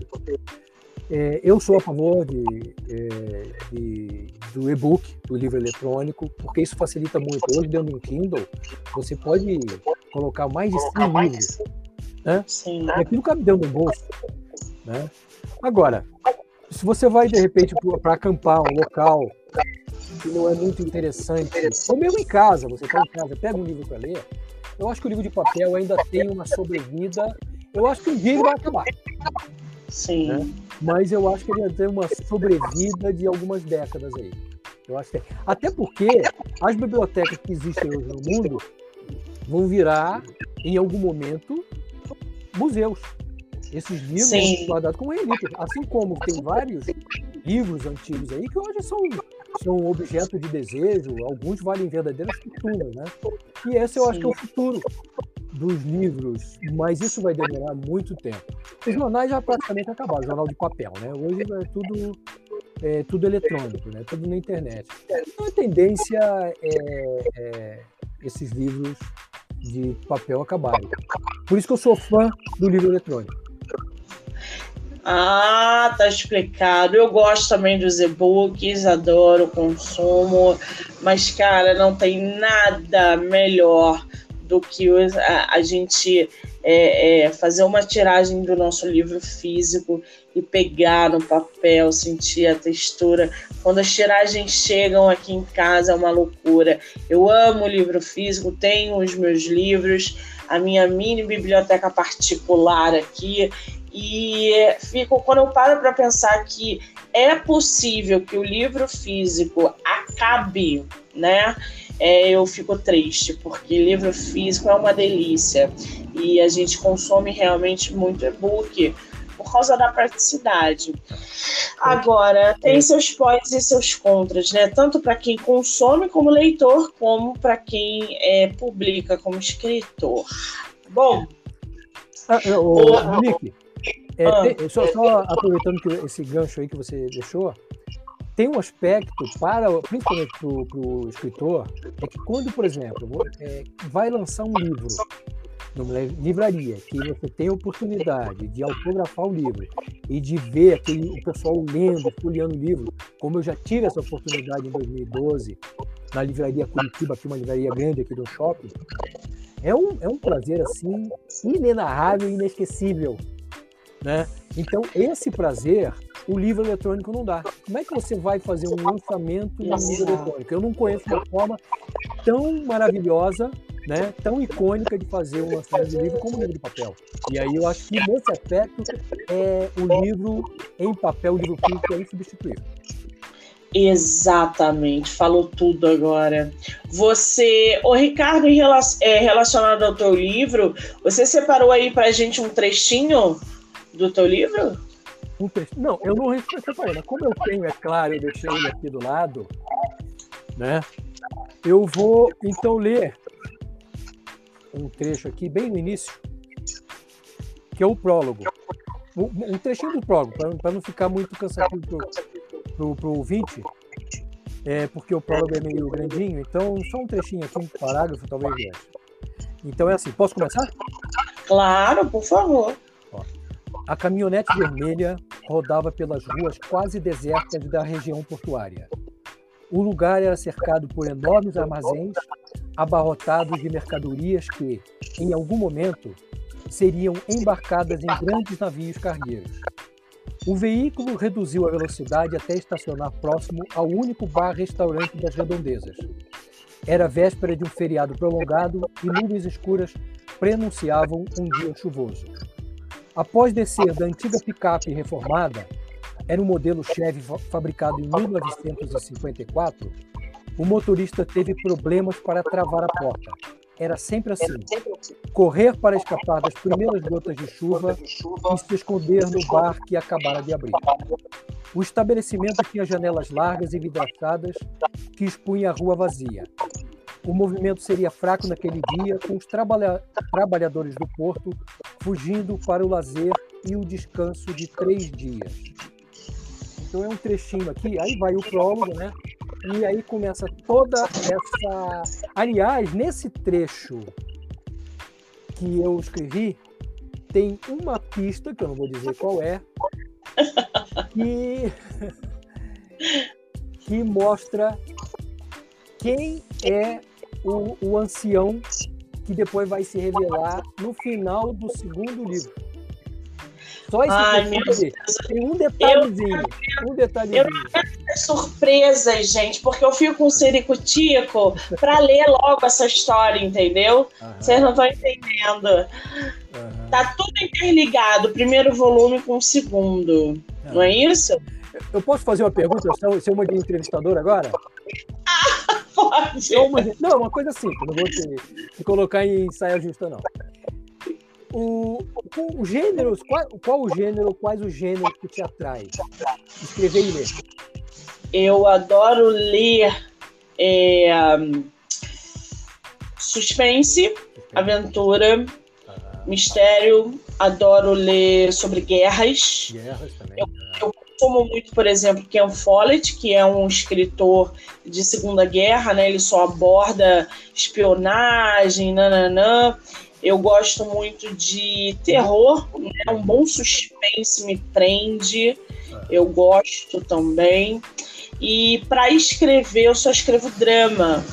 É, eu sou a favor de, é, de do e-book, do livro eletrônico, porque isso facilita muito. Hoje, dentro de um Kindle, você pode colocar mais de 100 livros. Né? Sim. E aquilo cabe dentro do bolso. Né? Agora, se você vai de repente para acampar um local que não é muito interessante, ou mesmo em casa, você está em casa, pega um livro para ler, eu acho que o livro de papel ainda tem uma sobrevida. Eu acho que um dia ele vai acabar. Sim. Né? Mas eu acho que ele tem uma sobrevida de algumas décadas aí. Eu acho que... Até porque as bibliotecas que existem hoje no mundo vão virar, em algum momento, museus. Esses livros Sim. guardados como relíquia. Assim como tem vários livros antigos aí que hoje são, são objeto de desejo, alguns valem verdadeiras fortunas, né? E esse eu Sim. acho que é o futuro dos livros, mas isso vai demorar muito tempo. Os jornais já praticamente acabaram, jornal de papel, né? Hoje é tudo, é, tudo eletrônico, né? Tudo na internet. Então a tendência é, é esses livros de papel acabarem. Por isso que eu sou fã do livro eletrônico. Ah, tá explicado. Eu gosto também dos e-books, adoro o consumo, mas, cara, não tem nada melhor do que a, gente é, é, fazer uma tiragem do nosso livro físico e pegar no papel, sentir a textura. Quando as tiragens chegam aqui em casa é uma loucura. Eu amo livro físico, tenho os meus livros, a minha mini biblioteca particular aqui e fico quando eu paro para pensar que é possível que o livro físico acabe, né? É, eu fico triste, porque livro físico é uma delícia e a gente consome realmente muito e-book por causa da praticidade. Agora, tem seus pós e seus contras, né? Tanto para quem consome como leitor, como para quem é, publica como escritor. Bom. Ah, o, o, Nick, é, ah. tem, só, só, aproveitando que esse gancho aí que você deixou, tem um aspecto, para, principalmente para o escritor, é que quando, por exemplo, é, vai lançar um livro numa livraria, que você tem a oportunidade de autografar o livro e de ver aquele, o pessoal lendo, folheando o livro, como eu já tive essa oportunidade em 2012, na livraria Curitiba, que é uma livraria grande aqui do shopping, é um, é um prazer assim inenarrável e inesquecível né? Então, esse prazer, o livro eletrônico não dá. Como é que você vai fazer um lançamento no livro eletrônico? Eu não conheço uma forma tão maravilhosa, né, tão icônica de fazer um lançamento de livro como o livro de papel. E aí eu acho que nesse aspecto é o livro em papel, o livro físico é insubstituível. Exatamente, falou tudo agora. Você, o Ricardo, é, relacionado ao teu livro, você separou aí pra gente um trechinho do teu livro? Não, eu não separei, mas como eu tenho, é claro, eu deixei ele aqui do lado, né? Eu vou então ler um trecho aqui, bem no início, que é o prólogo. Um trechinho do prólogo, para não ficar muito cansativo pro, pro ouvinte, é, porque o prólogo é meio grandinho, então só um trechinho aqui, um parágrafo, talvez. Então é assim, posso começar? Claro, por favor. A caminhonete vermelha rodava pelas ruas quase desertas da região portuária. O lugar era cercado por enormes armazéns abarrotados de mercadorias que, em algum momento, seriam embarcadas em grandes navios cargueiros. O veículo reduziu a velocidade até estacionar próximo ao único bar-restaurante das redondezas. Era véspera de um feriado prolongado e nuvens escuras prenunciavam um dia chuvoso. Após descer da antiga picape reformada, era um modelo Chevy fabricado em 1954, o motorista teve problemas para travar a porta era sempre assim: correr para escapar das primeiras gotas de chuva e se esconder no bar que acabara de abrir. O estabelecimento tinha janelas largas e vidraçadas que expunham a rua vazia. O movimento seria fraco naquele dia, com os trabalha trabalhadores do porto fugindo para o lazer e o descanso de três dias. Então é um trechinho aqui, aí vai o prólogo, né? E aí começa toda essa. Aliás, nesse trecho que eu escrevi, tem uma pista, que eu não vou dizer qual é, que, que mostra quem é o, o ancião que depois vai se revelar no final do segundo livro. Só esse Ai, Deus. Tem um detalhezinho. Eu, um detalhezinho. Eu surpresas, gente, porque eu fico com o Sericutico para ler logo essa história, entendeu? Vocês não estão entendendo. Uhum. Tá tudo interligado, primeiro volume com o segundo. Não é isso? Eu posso fazer uma pergunta? Ser uma de entrevistador agora? Ah, pode. Uma, não, uma coisa simples, não vou te, te colocar em saia justa, não. O, o, o gênero, qual, qual, o gênero, quais os gêneros que te atrai? Escrever e ler. Eu adoro ler é, suspense, aventura, mistério. Adoro ler sobre guerras. Guerras também. Eu, consumo muito, por exemplo, Ken Follett, que é um escritor de Segunda Guerra, né? Ele só aborda espionagem, nananã. Eu gosto muito de terror, né? um bom suspense me prende. Eu gosto também. E para escrever, eu só escrevo drama,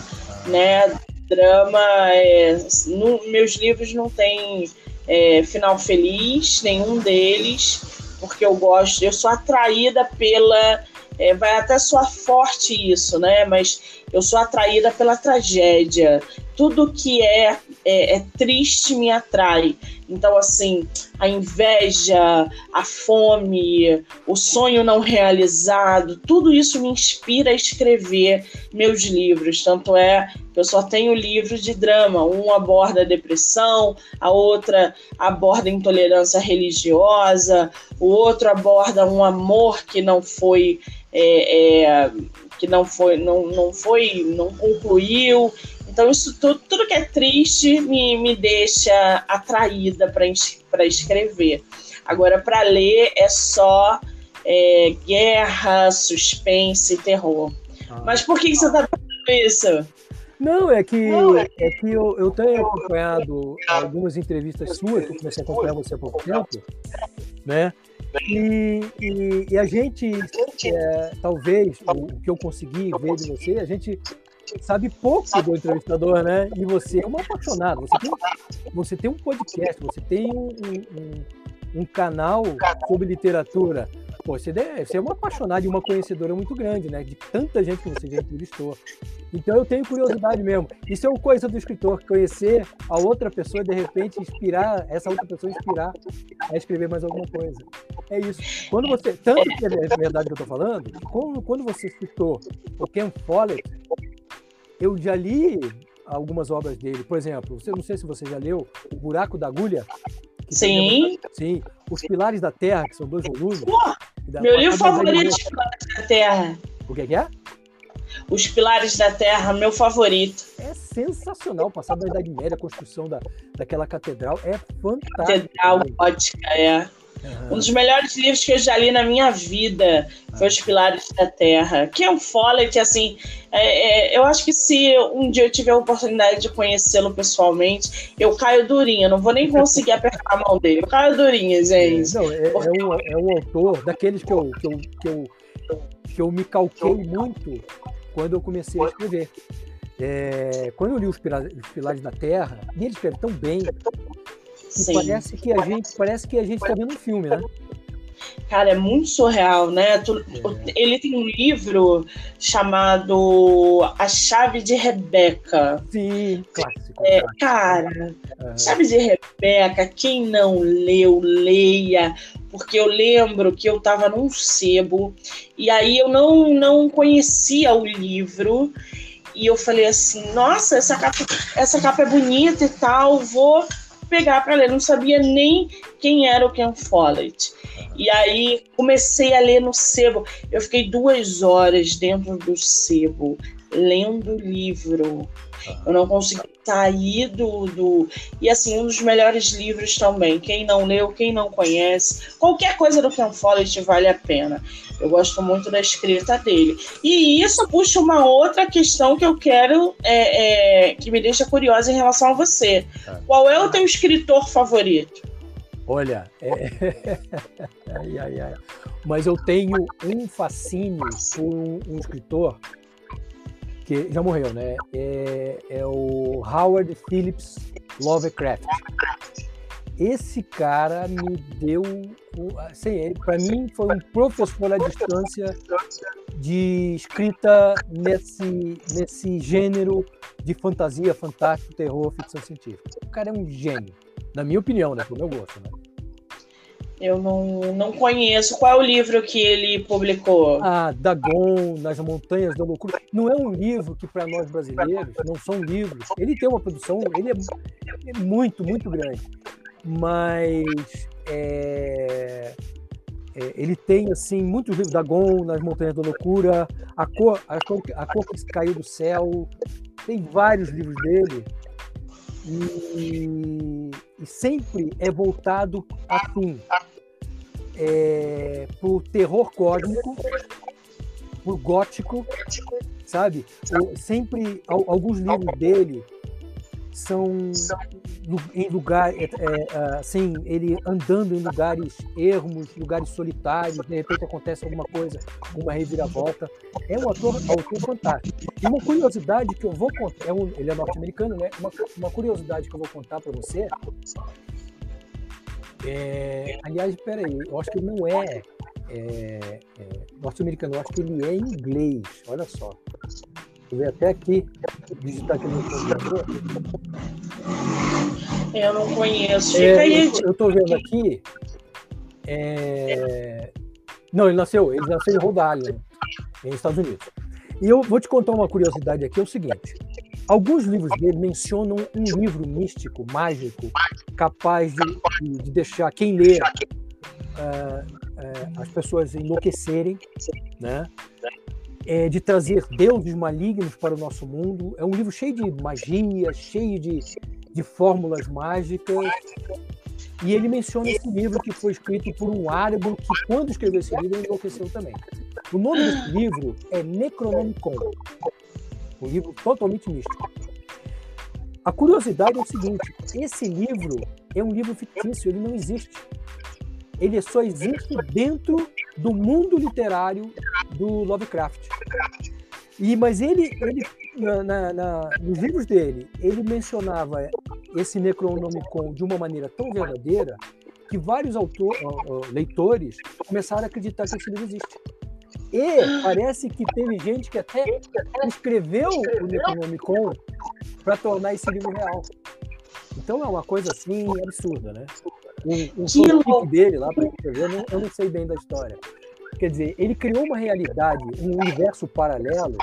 né? Drama, é, no, meus livros não tem é, final feliz, nenhum deles, porque eu gosto, eu sou atraída pela é, vai até soar forte isso, né? Mas eu sou atraída pela tragédia. Tudo que é, é, é triste me atrai. Então, assim, a inveja, a fome, o sonho não realizado, tudo isso me inspira a escrever meus livros. Tanto é que eu só tenho livros de drama. Um aborda a depressão, a outra aborda a intolerância religiosa, o outro aborda um amor que não foi. É, é, que não foi, não, não foi, não concluiu. Então, isso tudo, tudo que é triste me, me deixa atraída para escrever. Agora, para ler é só é, guerra, suspense e terror. Ah. Mas por que, que você está fazendo isso? Não, é que, Não, é que, é que eu, eu tenho acompanhado algumas entrevistas suas, que eu comecei a acompanhar você há pouco tempo, né? E, e, e a gente, é, talvez, o, o, que eu consegui ver de você, a gente sabe pouco do entrevistador, né? E você é uma apaixonada. Você tem, você tem um podcast, você tem um, um, um canal sobre literatura. pô, você, deve, você é uma apaixonada e uma conhecedora muito grande, né? De tanta gente que você já entrevistou. Então eu tenho curiosidade mesmo. Isso é uma coisa do escritor, conhecer a outra pessoa e de repente inspirar, essa outra pessoa inspirar a escrever mais alguma coisa. É isso. Quando você. Tanto que é verdade que eu tô falando, quando, quando você citou o Ken Follett, eu já li algumas obras dele. Por exemplo, você não sei se você já leu O Buraco da Agulha. Sim. sim. Os Pilares da Terra, que são dois volumes. meu livro favorito é Pilares da Terra. O que é, que é? Os Pilares da Terra, meu favorito. É sensacional. Passar da Idade Média, a construção da, daquela catedral é fantástico. Catedral gótica, é. Uhum. Um dos melhores livros que eu já li na minha vida foi Os Pilares da Terra. Que é um Follett, assim, é, é, eu acho que se um dia eu tiver a oportunidade de conhecê-lo pessoalmente, eu caio durinha, não vou nem conseguir apertar a mão dele. Eu caio durinha, gente. Não, é, Porque... é, um, é um autor daqueles que eu, que eu, que eu, que eu me calquei muito quando eu comecei a escrever. É, quando eu li os Pilares, os Pilares da Terra, e ele escreve tão bem, que parece que a gente parece que a gente está vendo um filme, né? Cara, é muito surreal, né? Tu, é. Ele tem um livro chamado A Chave de Rebeca. Sim, clássico. É, cara, uhum. Chave de Rebeca, quem não leu, leia. Porque eu lembro que eu estava num sebo e aí eu não, não conhecia o livro. E eu falei assim, nossa, essa capa, essa capa é bonita e tal, vou pegar para ler. Não sabia nem quem era o Ken Follett. E aí comecei a ler no sebo. Eu fiquei duas horas dentro do sebo, lendo livro. Eu não consegui sair do, do. E assim, um dos melhores livros também. Quem não leu, quem não conhece, qualquer coisa do Ken Follett vale a pena. Eu gosto muito da escrita dele. E isso puxa uma outra questão que eu quero, é, é, que me deixa curiosa em relação a você. Tá. Qual é o teu escritor favorito? Olha, é... ai, ai, ai. mas eu tenho um fascínio por um, um escritor que já morreu, né? É, é o Howard Phillips Lovecraft. Esse cara me deu, assim, para mim foi um professor à distância de escrita nesse nesse gênero de fantasia, fantástico, terror, ficção científica. O cara é um gênio, na minha opinião, né, pro meu gosto, né? Eu não, não conheço. Qual é o livro que ele publicou? Ah, Dagon, Nas Montanhas da Loucura. Não é um livro que, para nós brasileiros, não são livros. Ele tem uma produção, ele é, é muito, muito grande mas é, é, ele tem assim muitos livros da Gon nas Montanhas da Loucura, a cor, a cor, a cor que caiu do céu, tem vários livros dele e, e sempre é voltado assim é, pro terror cósmico, pro gótico, sabe? sempre alguns livros dele são em lugar, é, assim, ele andando em lugares ermos, lugares solitários, de repente acontece alguma coisa, uma reviravolta. É um ator, autor fantástico. E uma curiosidade que eu vou contar, é um, ele é norte-americano, né? Uma, uma curiosidade que eu vou contar para você. É, aliás, peraí, eu acho que ele não é, é, é norte-americano, eu acho que ele é inglês, olha só. Vou ver até aqui, digitar aqui no computador. Eu não conheço. Fica é, aí. Eu estou vendo aqui. É... Não, ele nasceu, ele nasceu em Rhode Island, nos Estados Unidos. E eu vou te contar uma curiosidade aqui, é o seguinte. Alguns livros dele mencionam um livro místico, mágico, capaz de, de deixar quem lê uh, uh, as pessoas enlouquecerem, né? é, de trazer deuses malignos para o nosso mundo. É um livro cheio de magia, cheio de, de fórmulas mágicas. E ele menciona esse livro que foi escrito por um árabe que, quando escreveu esse livro, enlouqueceu também. O nome desse livro é Necronomicon, um livro totalmente místico. A curiosidade é o seguinte: esse livro é um livro fictício, ele não existe. Ele só existe dentro do mundo literário do Lovecraft. E, mas ele, ele na, na, na, nos livros dele, ele mencionava esse Necronomicon de uma maneira tão verdadeira que vários autor, leitores começaram a acreditar que esse livro existe. E parece que teve gente que até escreveu o Necronomicon para tornar esse livro real. Então é uma coisa assim absurda, né? Um, um dele lá para escrever, eu não, eu não sei bem da história. Quer dizer, ele criou uma realidade, um universo paralelo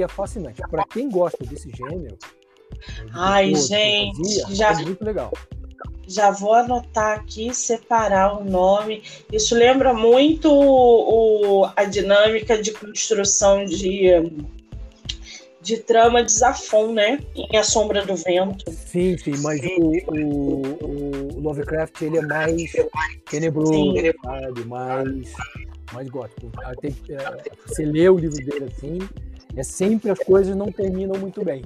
que é fascinante. Para quem gosta desse gênero, Ai, gente, fantasia, já é muito legal. Já vou anotar aqui, separar o nome. Isso lembra muito o, a dinâmica de construção de, de trama de Zafon, né? Em A Sombra do Vento. Sim, sim, mas o, o, o Lovecraft ele é mais tenebroso, sim. Mais, mais gótico. É, você lê o livro dele assim, é sempre as coisas não terminam muito bem.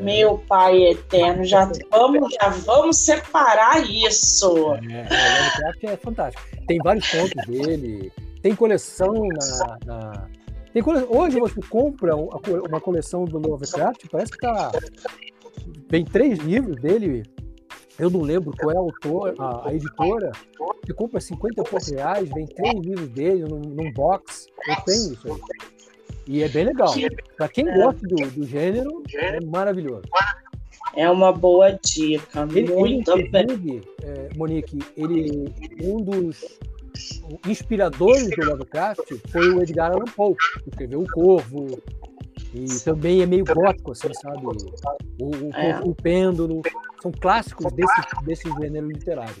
Meu pai eterno, já vamos, já vamos separar isso. É, é, o Lovecraft é fantástico. Tem vários contos dele, tem coleção na. na... Tem cole... Hoje você compra uma coleção do Lovecraft, parece que tá. Tem três livros dele. Eu não lembro qual é a autor, a, a editora. Você compra 50 e poucos reais, vem três livros dele num, num box. Eu tenho isso aí. E é bem legal. Para quem é. gosta do, do gênero, é maravilhoso. É uma boa dica. Ele, muito ele, bem. É, Monique, ele, um dos inspiradores do Lovecraft foi o Edgar Allan Poe, que escreveu O Corvo. E também é meio gótico, assim, sabe? O, o, é. o Pêndulo. São clássicos desse, desse gênero literário.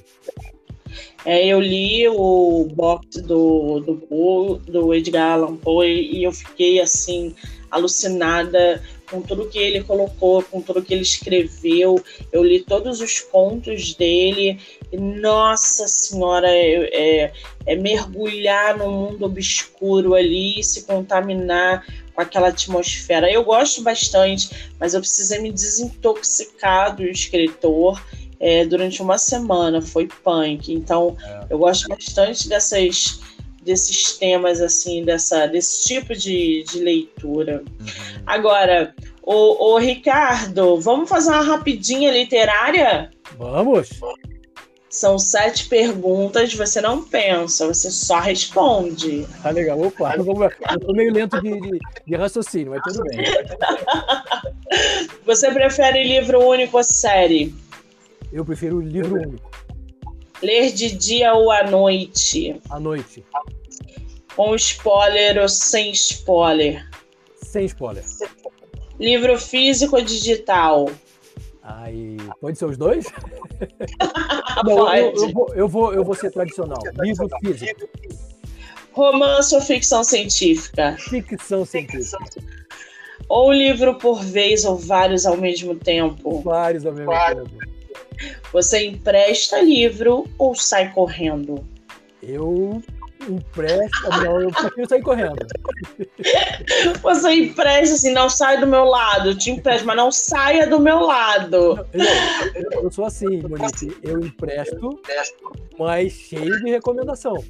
É, eu li o box do, do, do Edgar Allan Poe e eu fiquei assim alucinada com tudo que ele colocou, com tudo que ele escreveu. Eu li todos os contos dele. E, nossa Senhora, é, é, é mergulhar no mundo obscuro ali, se contaminar com aquela atmosfera. Eu gosto bastante, mas eu precisei me desintoxicar do escritor é, durante uma semana, foi punk. Então, é. eu gosto bastante dessas, desses temas, assim, dessa, desse tipo de, de leitura. Uhum. Agora, o, o Ricardo, vamos fazer uma rapidinha literária? Vamos! São sete perguntas, você não pensa, você só responde. Tá legal, opa, eu, eu tô meio lento de, de, de raciocínio, mas tudo bem. você prefere livro único ou série? Eu prefiro o livro único. Ler de dia ou à noite? À noite. Com spoiler ou sem spoiler? Sem spoiler. Livro físico ou digital? Aí, pode ser os dois? Não, eu, eu, vou, eu, vou, eu vou ser tradicional. Livro físico. Romance ou ficção científica? Ficção científica. Ou livro por vez ou vários ao mesmo tempo? Vários ao mesmo vários. tempo. Você empresta livro ou sai correndo? Eu empresto, não, eu prefiro sair correndo. Você empresta assim, não sai do meu lado, eu te empresto, mas não saia do meu lado. Eu, eu, eu sou assim, Monique, eu empresto, mas cheio de recomendação.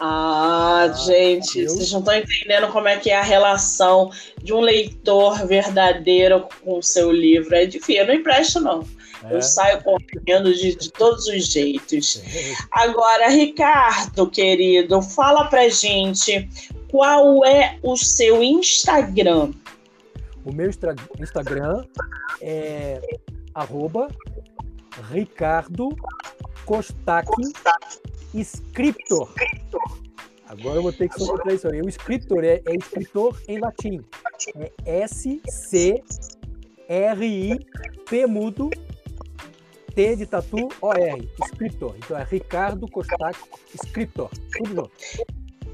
Ah, ah, gente, eu... vocês não estão entendendo como é que é a relação de um leitor verdadeiro com o seu livro. É difícil, eu não empresto, não. É. Eu saio correndo de, de, todos os jeitos. Agora, Ricardo, querido, fala pra gente qual é o seu Instagram. O meu Instagram é arroba Ricardo Scriptor. Agora eu vou ter que soltar isso aí. O escritor é, é escritor em latim. É S-C-R-I-P mudo T de tatu O-R. Escritor. Então é Ricardo Costac, escritor. Tudo.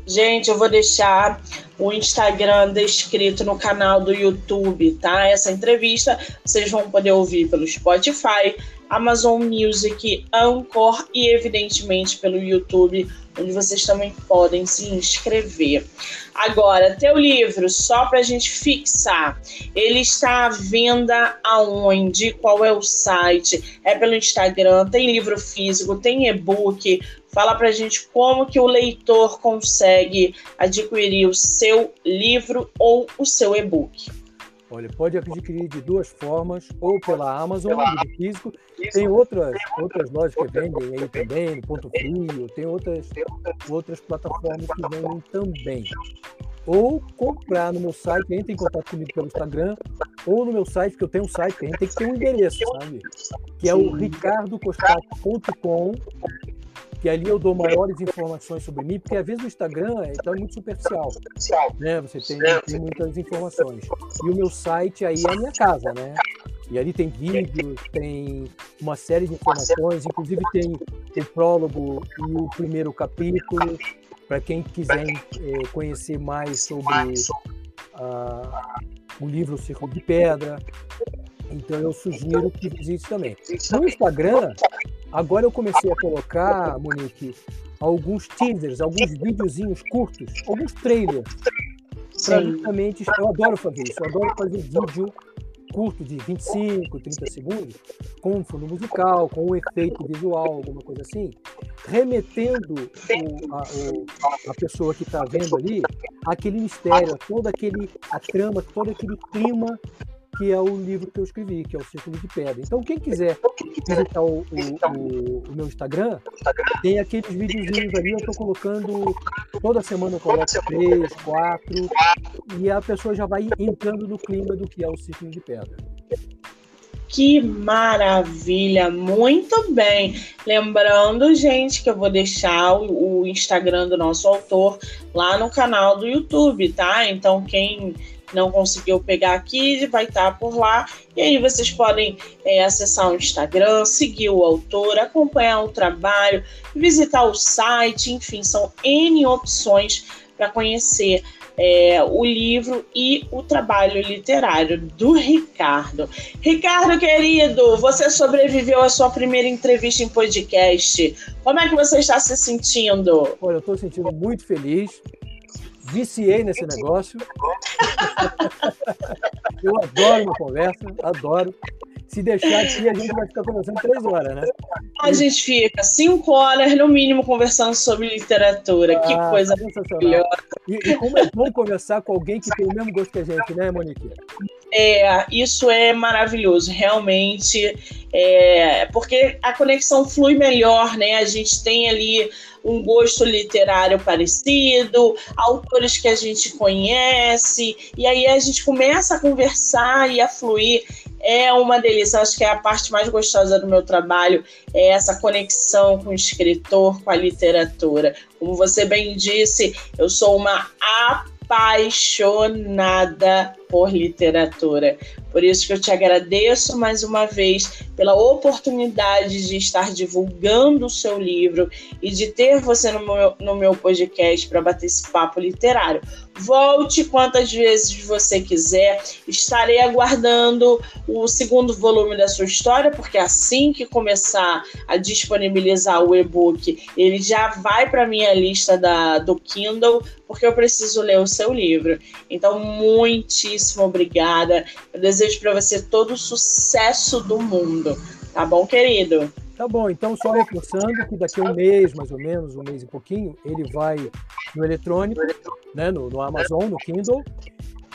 Gente, eu vou deixar o Instagram descrito no canal do YouTube, tá? Essa entrevista vocês vão poder ouvir pelo Spotify, Amazon Music, Anchor e, evidentemente, pelo YouTube, onde vocês também podem se inscrever. Agora, teu livro, só para a gente fixar, ele está à venda aonde? Qual é o site? É pelo Instagram? Tem livro físico? Tem e-book? Fala para a gente como que o leitor consegue adquirir o seu livro ou o seu e-book. Olha, pode adquirir de duas formas, ou pela Amazon, livro físico, tem outras, outras lojas que vendem aí também, no Ponto Frio, tem outras, outras plataformas que vendem também. Ou comprar no meu site, entre em contato comigo pelo Instagram, ou no meu site, porque eu tenho um site, tem que ter um endereço, sabe? Que é o ricardocostato.com que ali eu dou maiores informações sobre mim, porque às vezes o Instagram então, é muito superficial. Né? Você tem, tem muitas informações. E o meu site aí é a minha casa, né? E ali tem vídeos, tem uma série de informações, inclusive tem o prólogo e o primeiro capítulo, para quem quiser é, conhecer mais sobre uh, o livro Círculo de Pedra. Então eu sugiro que visite também. No Instagram, Agora eu comecei a colocar, Monique, alguns teasers, alguns videozinhos curtos, alguns trailers. Pra justamente, eu adoro fazer isso, eu adoro fazer vídeo curto de 25, 30 segundos, com um fundo musical, com um efeito visual, alguma coisa assim, remetendo o, a, o, a, pessoa que está vendo ali aquele mistério, toda aquele, a trama, todo aquele clima que é o livro que eu escrevi, que é o Círculo de Pedra. Então, quem quiser visitar o, o, o, o meu Instagram, tem aqueles videozinhos ali, eu estou colocando, toda semana eu coloco três, quatro, e a pessoa já vai entrando no clima do que é o Círculo de Pedra. Que maravilha! Muito bem. Lembrando, gente, que eu vou deixar o, o Instagram do nosso autor lá no canal do YouTube, tá? Então, quem não conseguiu pegar aqui, vai estar tá por lá. E aí vocês podem é, acessar o Instagram, seguir o autor, acompanhar o trabalho, visitar o site, enfim, são N opções para conhecer é, o livro e o trabalho literário do Ricardo. Ricardo, querido, você sobreviveu à sua primeira entrevista em podcast. Como é que você está se sentindo? Olha, eu estou sentindo muito feliz viciei nesse negócio. Eu adoro uma conversa, adoro. Se deixar aqui, a gente vai ficar conversando três horas, né? A gente fica cinco horas, no mínimo, conversando sobre literatura. Ah, que coisa maravilhosa. E, e como é bom conversar com alguém que tem o mesmo gosto que a gente, né, Monique? É, isso é maravilhoso, realmente. É, porque a conexão flui melhor, né? A gente tem ali um gosto literário parecido, autores que a gente conhece, e aí a gente começa a conversar e a fluir. É uma delícia, acho que é a parte mais gostosa do meu trabalho, é essa conexão com o escritor, com a literatura. Como você bem disse, eu sou uma apaixonada por literatura. Por isso que eu te agradeço mais uma vez pela oportunidade de estar divulgando o seu livro e de ter você no meu, no meu podcast para bater esse papo literário. Volte quantas vezes você quiser. Estarei aguardando o segundo volume da sua história, porque assim que começar a disponibilizar o e-book, ele já vai para minha lista da, do Kindle, porque eu preciso ler o seu livro. Então, muitíssimo obrigada. Eu desejo para você todo o sucesso do mundo. Tá bom, querido? Tá bom, então só reforçando que daqui a um mês, mais ou menos, um mês e pouquinho, ele vai no eletrônico, né, no, no Amazon, no Kindle.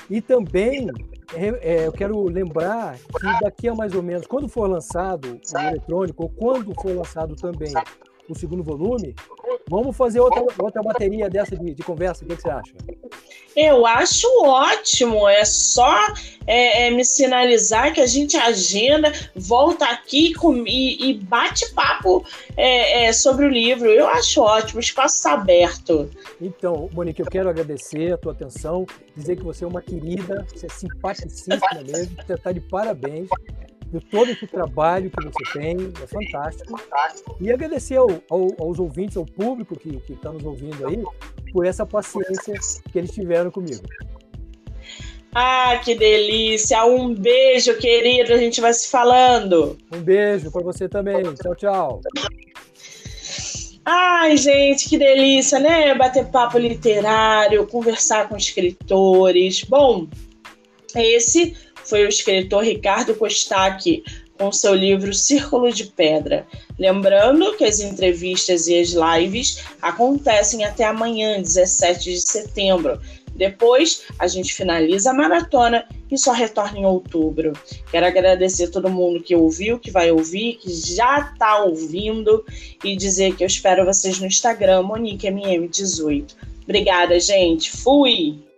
E também é, eu quero lembrar que daqui a mais ou menos, quando for lançado o eletrônico, ou quando for lançado também o segundo volume, vamos fazer outra, outra bateria dessa de, de conversa. O que, que você acha? Eu acho ótimo. É só é, é, me sinalizar que a gente agenda, volta aqui com, e, e bate papo é, é sobre o livro. Eu acho ótimo, o espaço está aberto. Então, Monique, eu quero agradecer a tua atenção, dizer que você é uma querida, você é simpaticíssima mesmo, você está de parabéns por todo esse trabalho que você tem, é fantástico. E agradecer ao, ao, aos ouvintes, ao público que está nos ouvindo aí, por essa paciência que eles tiveram comigo. Ah, que delícia! Um beijo, querido. A gente vai se falando. Um beijo para você também. Tchau, tchau. Ai, gente, que delícia, né? Bater papo literário, conversar com escritores. Bom, esse foi o escritor Ricardo Costac com seu livro Círculo de Pedra. Lembrando que as entrevistas e as lives acontecem até amanhã, 17 de setembro. Depois, a gente finaliza a maratona e só retorna em outubro. Quero agradecer a todo mundo que ouviu, que vai ouvir, que já está ouvindo e dizer que eu espero vocês no Instagram, MoniqueMM18. Obrigada, gente. Fui!